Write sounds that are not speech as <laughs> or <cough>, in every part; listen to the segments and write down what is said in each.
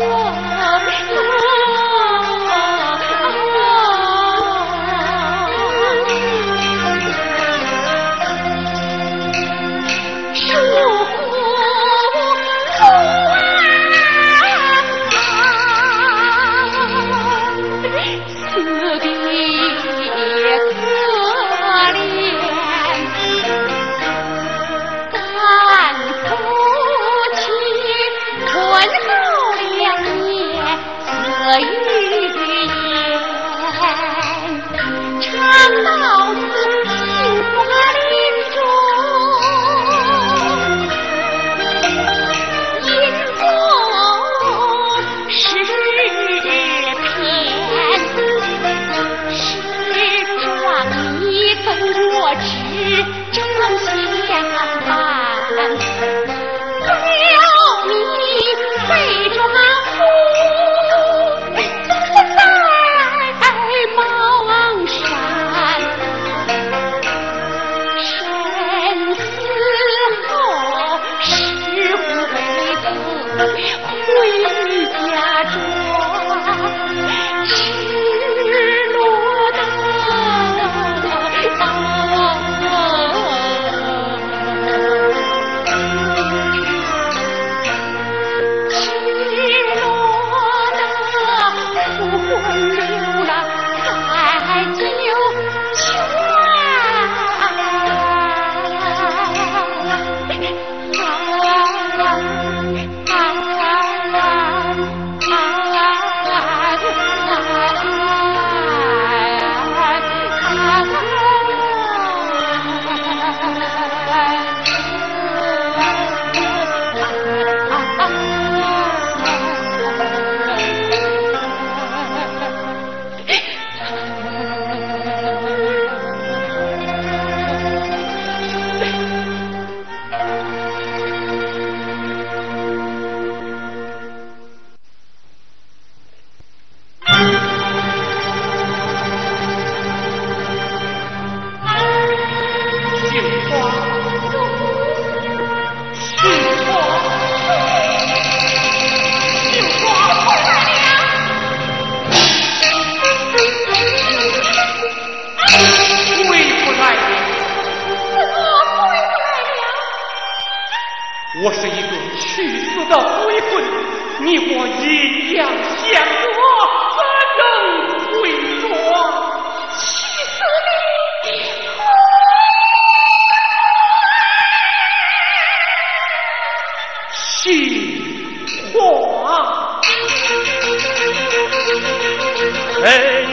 我.计划诶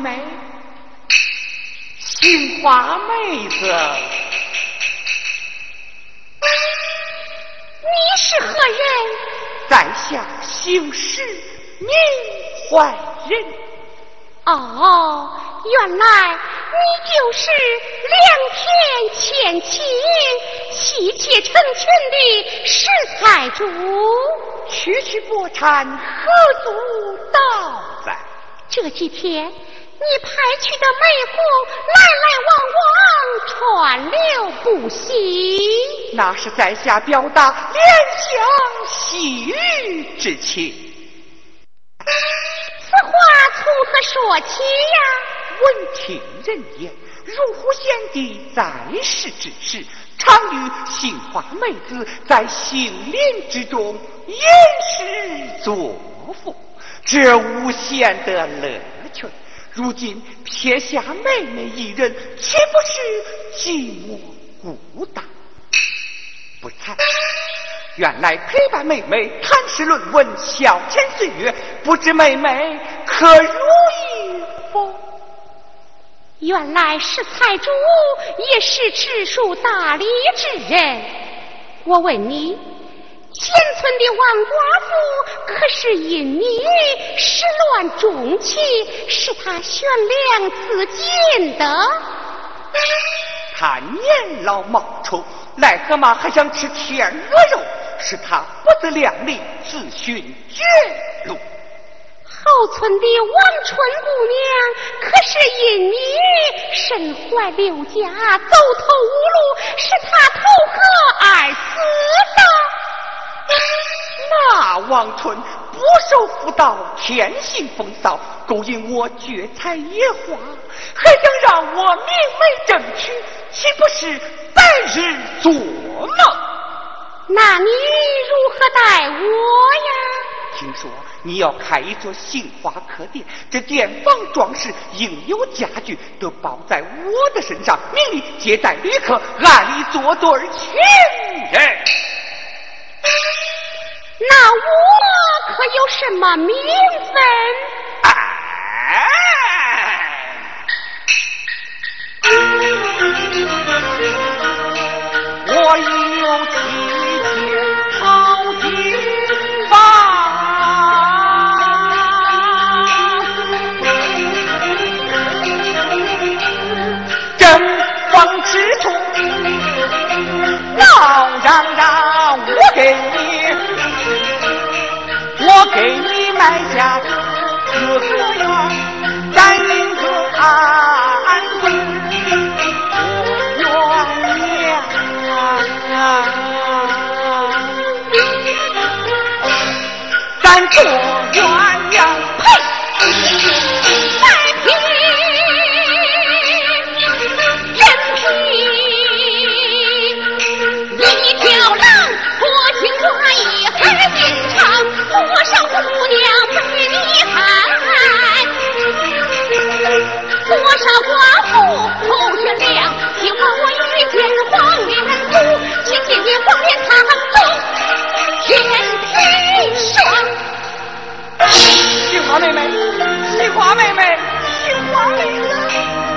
妹妹，杏花妹子，你是何人？在下姓石，名怀仁。哦，原来你就是两天前妻妻妾成群的石财主。区区薄产，何足道哉？这几天你派去的媒婆来来往往，川流不息。那是在下表达怜香惜玉之情。此话从何说起呀？闻听人言，如虎贤弟在世之时，常与杏花妹子在杏林之中吟诗作赋，这无限的乐趣。如今撇下妹妹一人，岂不是寂寞孤单？不才，原来陪伴妹妹谈诗论文，消遣岁月，不知妹妹可如意否？原来是财主，也是知书达理之人。我问你，前村的王寡妇可是因你始乱终弃，是他悬梁自尽的？他年老貌丑，癞蛤蟆还想吃天鹅肉，是他不自量力，自寻绝路。后村的王春姑娘，可是因你身怀六甲，走投无路，是她投河而死的。<laughs> 那王春不守妇道，天性风骚，勾引我绝采野花，还想让我明媒正娶，岂不是白日做梦？那你如何待我呀？听说你要开一座杏花客店，这店房装饰、应有家具都包在我的身上，明里接待旅客，暗里做对情人。<laughs> 那我可有什么名分？哎，我已有妻妾好几房，正房之中闹嚷嚷，给你，我给你买下花妹妹，杏花妹妹。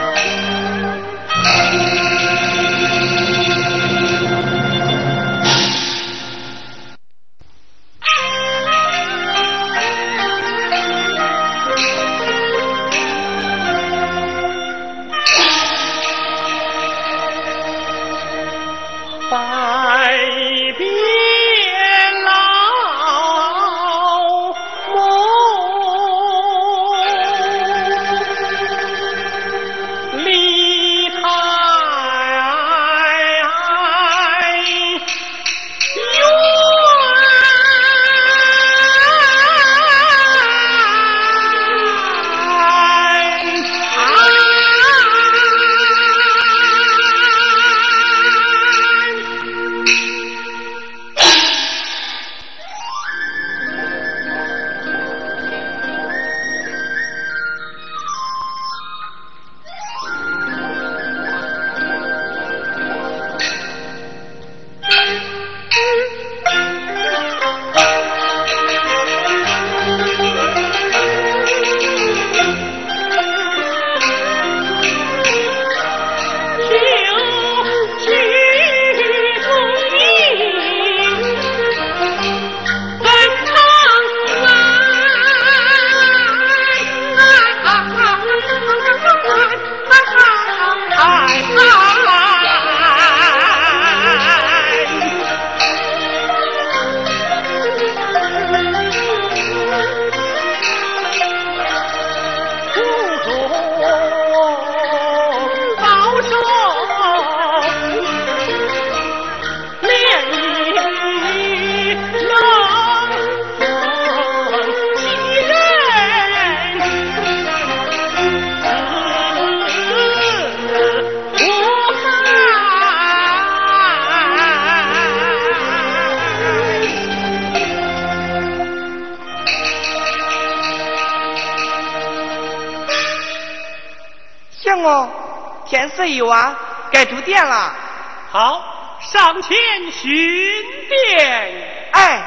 天色已晚，该住店了。好，上前寻店。哎。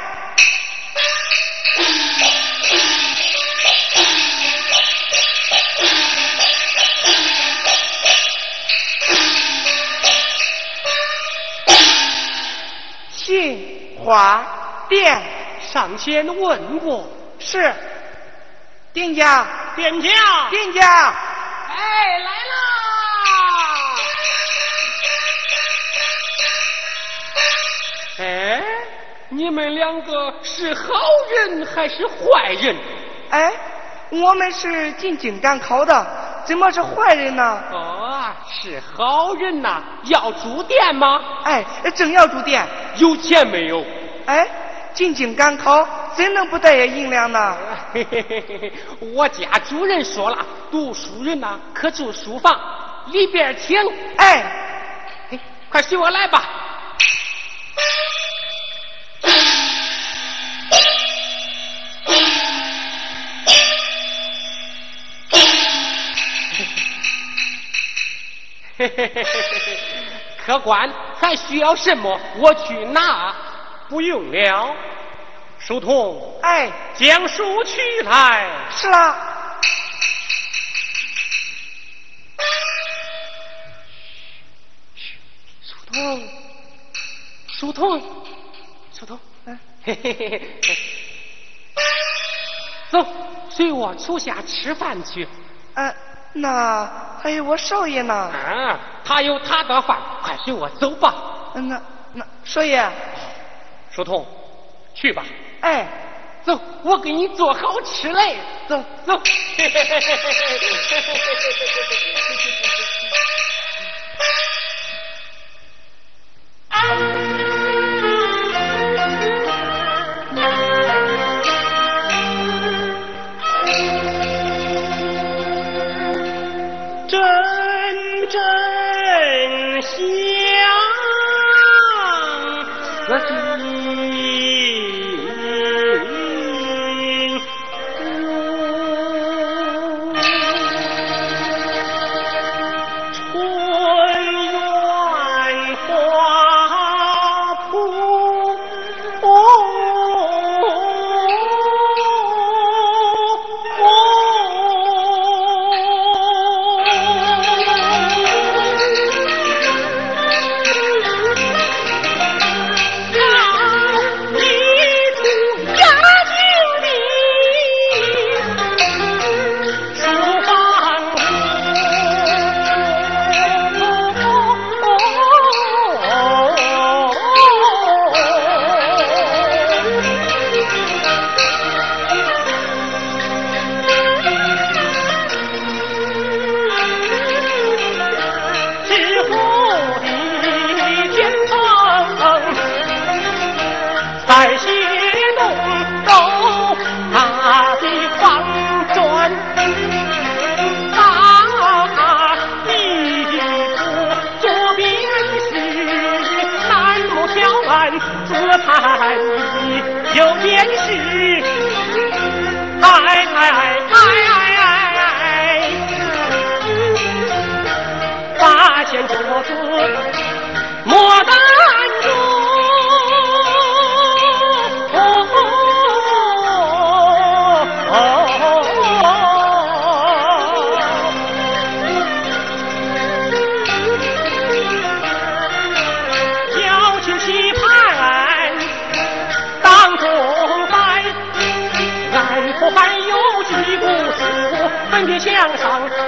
杏花店上前问过，是店家，店家，店家，哎，来哎，你们两个是好人还是坏人？哎，我们是进京赶考的，怎么是坏人呢？哦，是好人呐！要住店吗？哎，正要住店。有钱没有？哎，进京赶考，怎能不带些银两呢？嘿嘿嘿嘿嘿，我家主人说了，读书人呐，可住书房，里边请。哎，哎，快随我来吧。嘿嘿嘿嘿嘿嘿，客官还需要什么？我去拿。不用了，书童。哎，将书取来。是啦。书童，书童，书童。嗯，嘿嘿嘿嘿。走，随我出下吃饭去。嗯。那还有我少爷呢？啊他有他的饭快随我走吧。那那少爷。书童去吧。哎。走我给你做好吃嘞。走。走。<laughs> <laughs>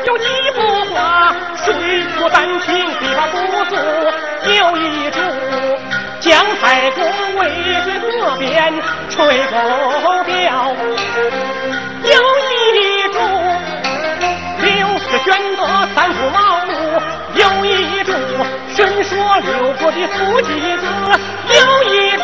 有几幅画水墨丹青笔画不足又一注姜太公渭水河边吹钩钓又一株刘氏玄德三顾茅庐又一株。伸说六国的夫妻子又一注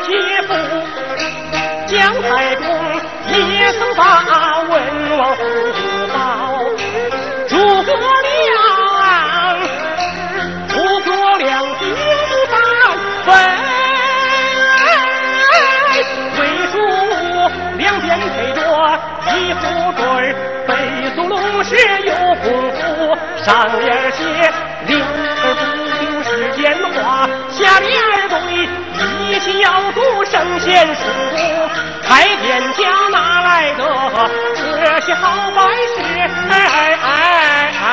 姐夫，姜太公也曾把文王府报，诸葛亮，诸葛亮兵发奋，魏主两边配着一副对，北苏龙是有功夫，上联写灵个不听世间话，下联。一心要读圣贤书，开天家哪来的这些好办事？哎哎哎！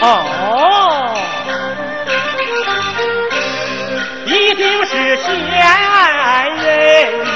哦，一定是仙人。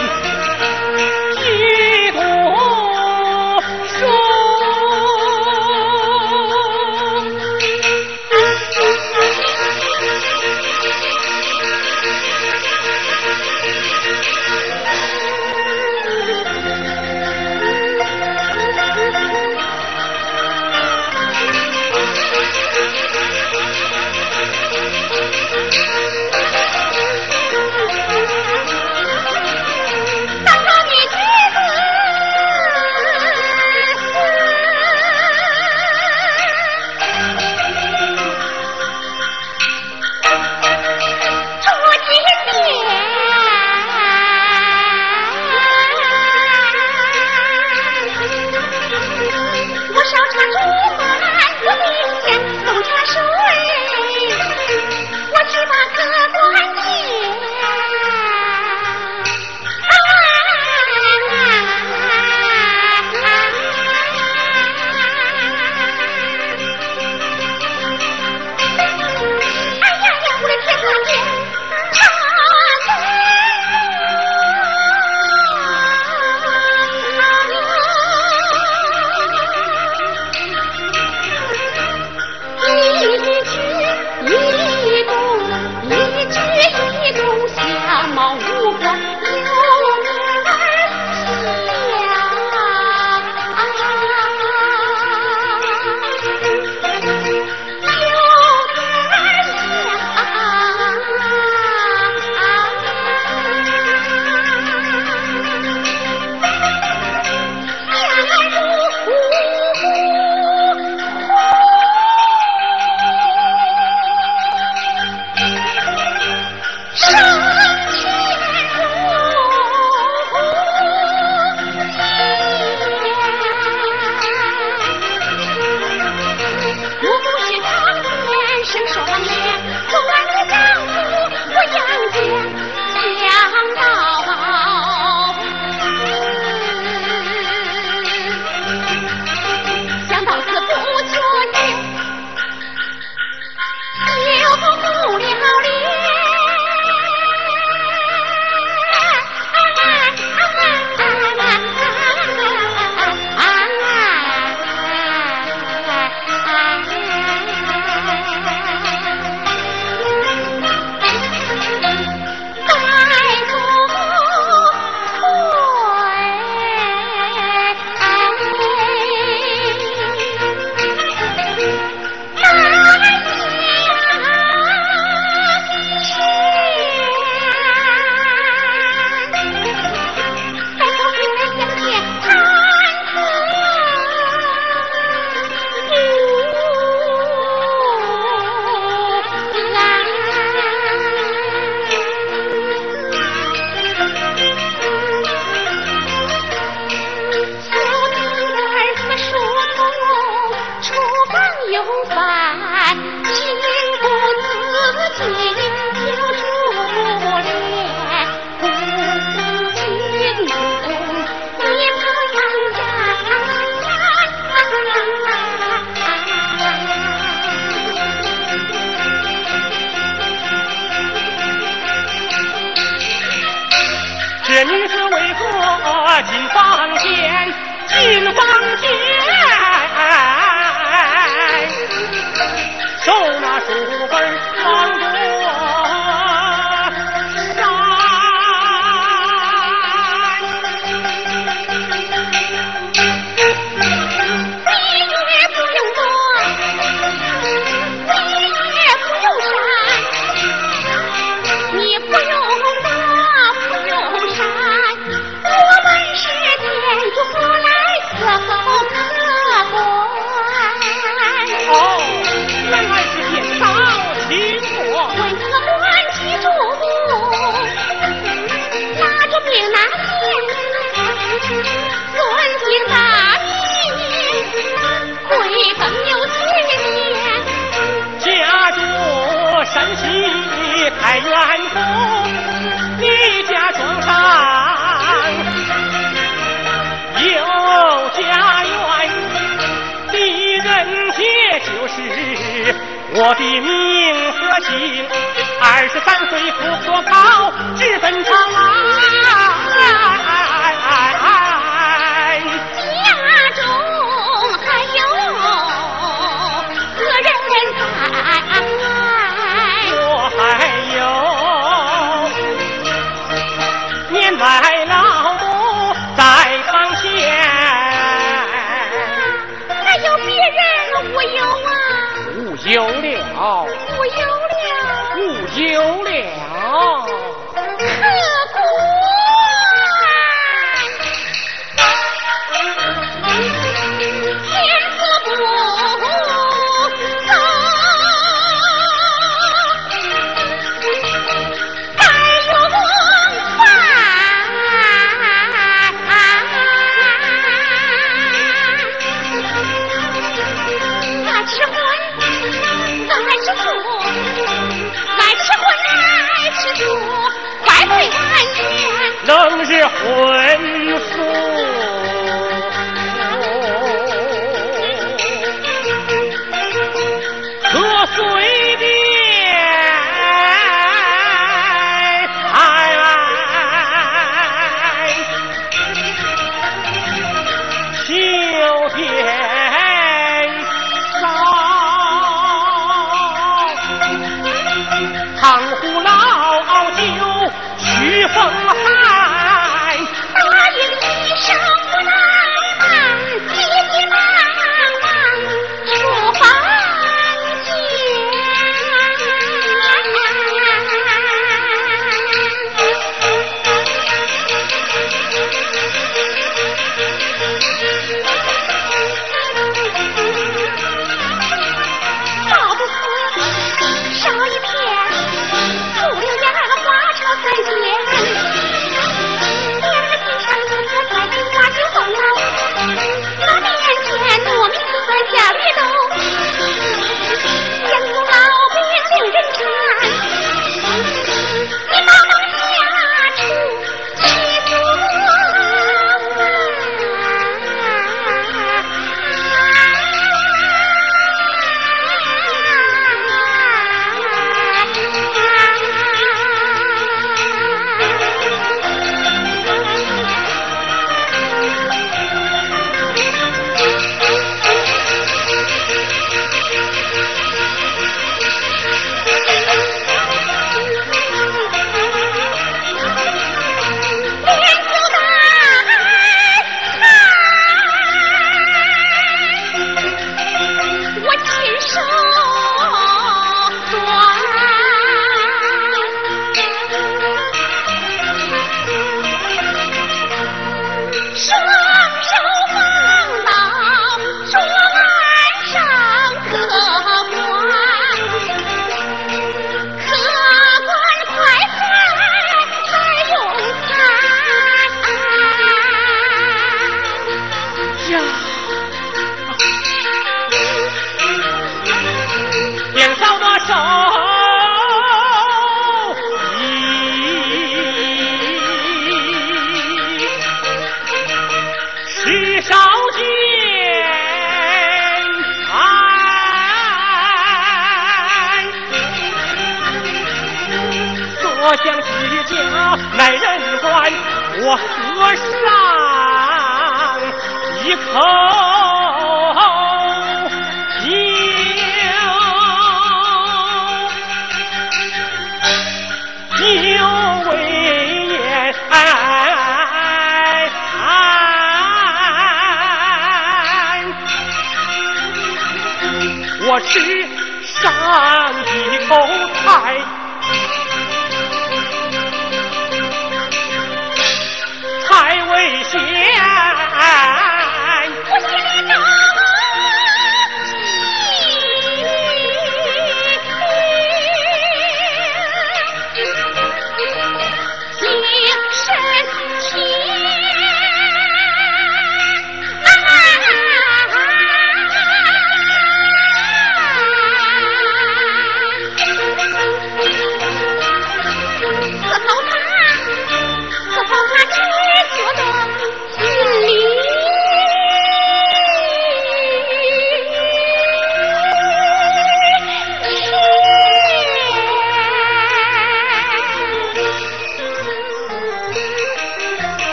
我的命和姓。二十三岁不科考，直奔长安。无忧了，不有了，不有了。我想起家来人管我喝上一口酒酒未咽我吃上一口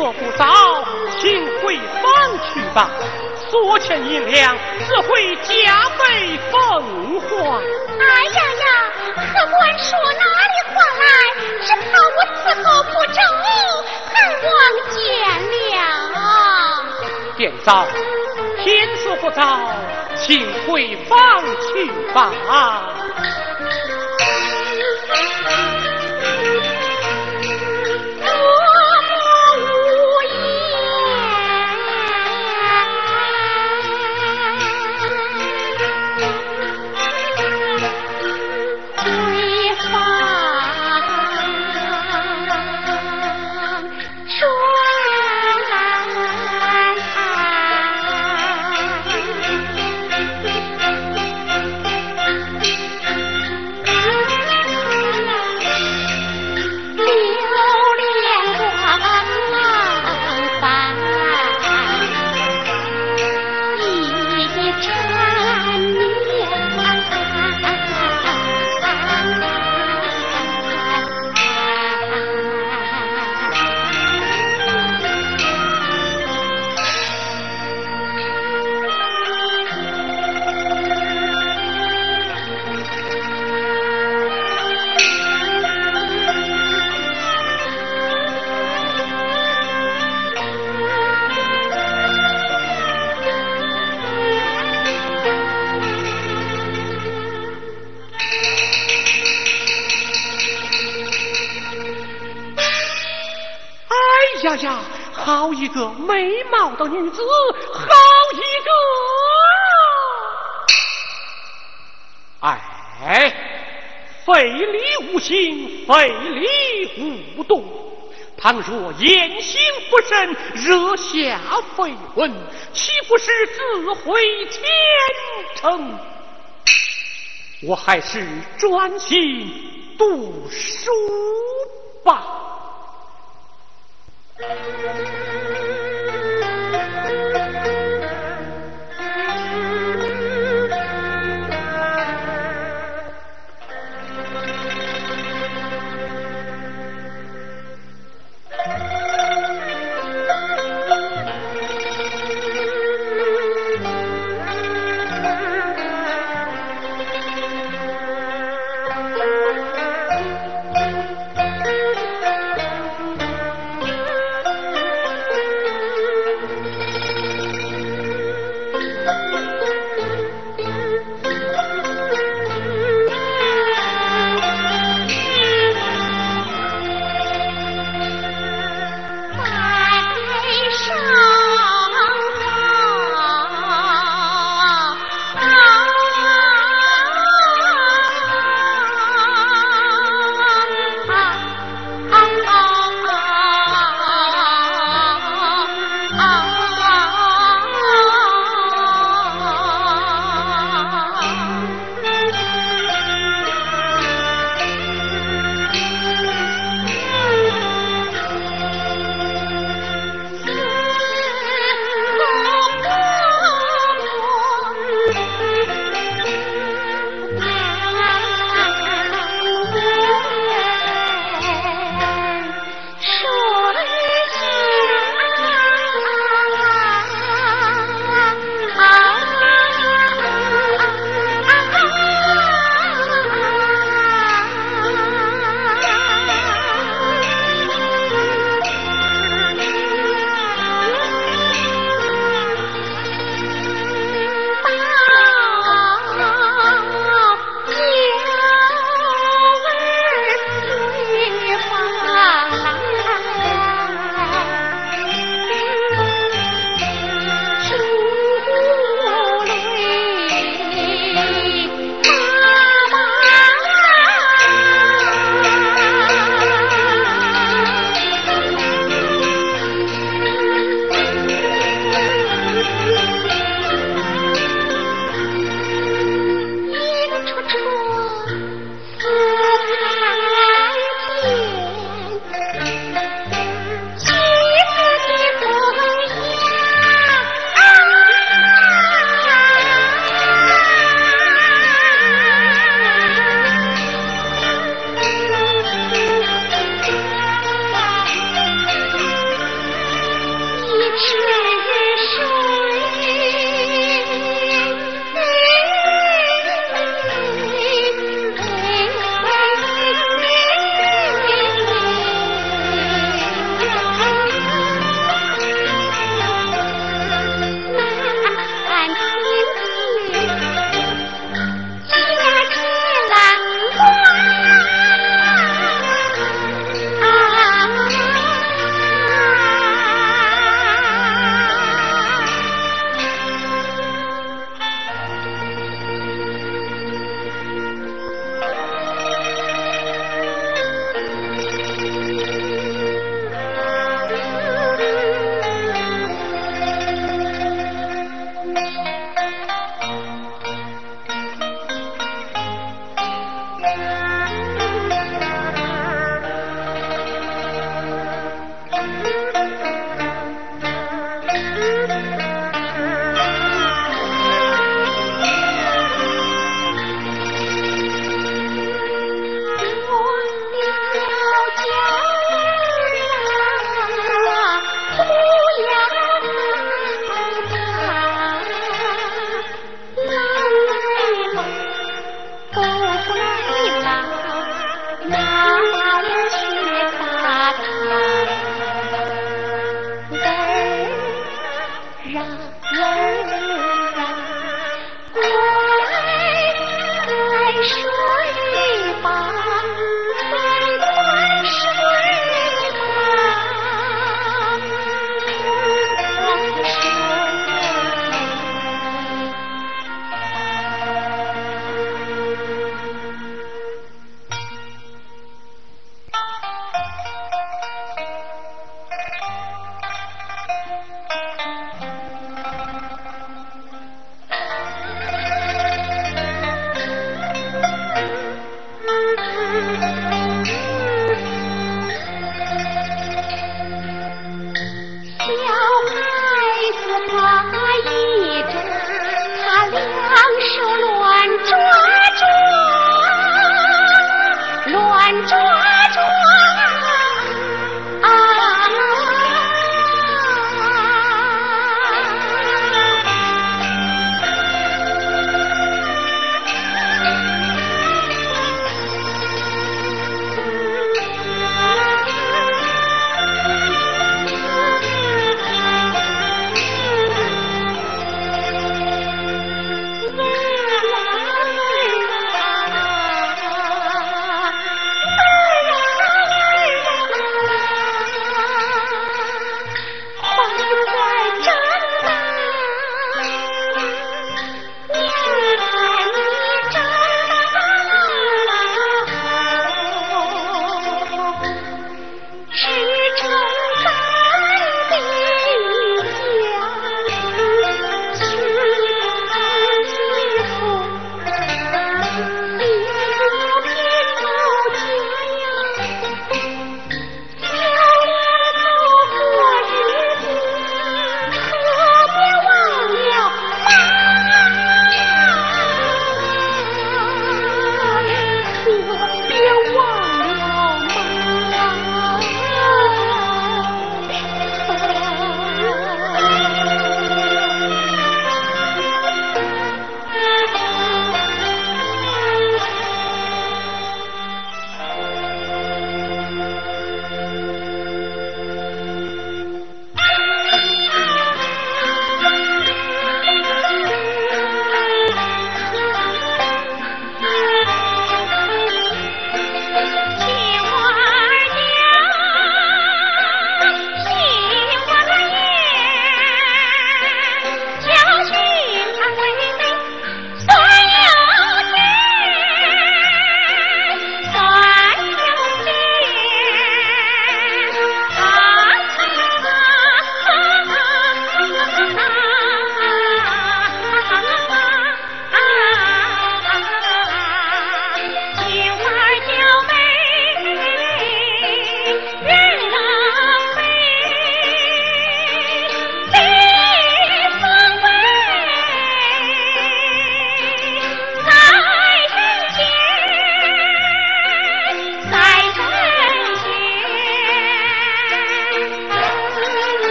天色不着，请回房去吧。所欠银两只会加倍奉还。哎呀呀，客官说哪里话来，只怕我伺候不周，还望见谅。店嫂，天色不早，请回房去吧。呀呀，好一个美貌的女子，好一个！哎，非礼勿行，非礼勿动。倘若言行不慎，惹下绯闻，岂不是自毁前程？我还是专心读书吧。Thank you.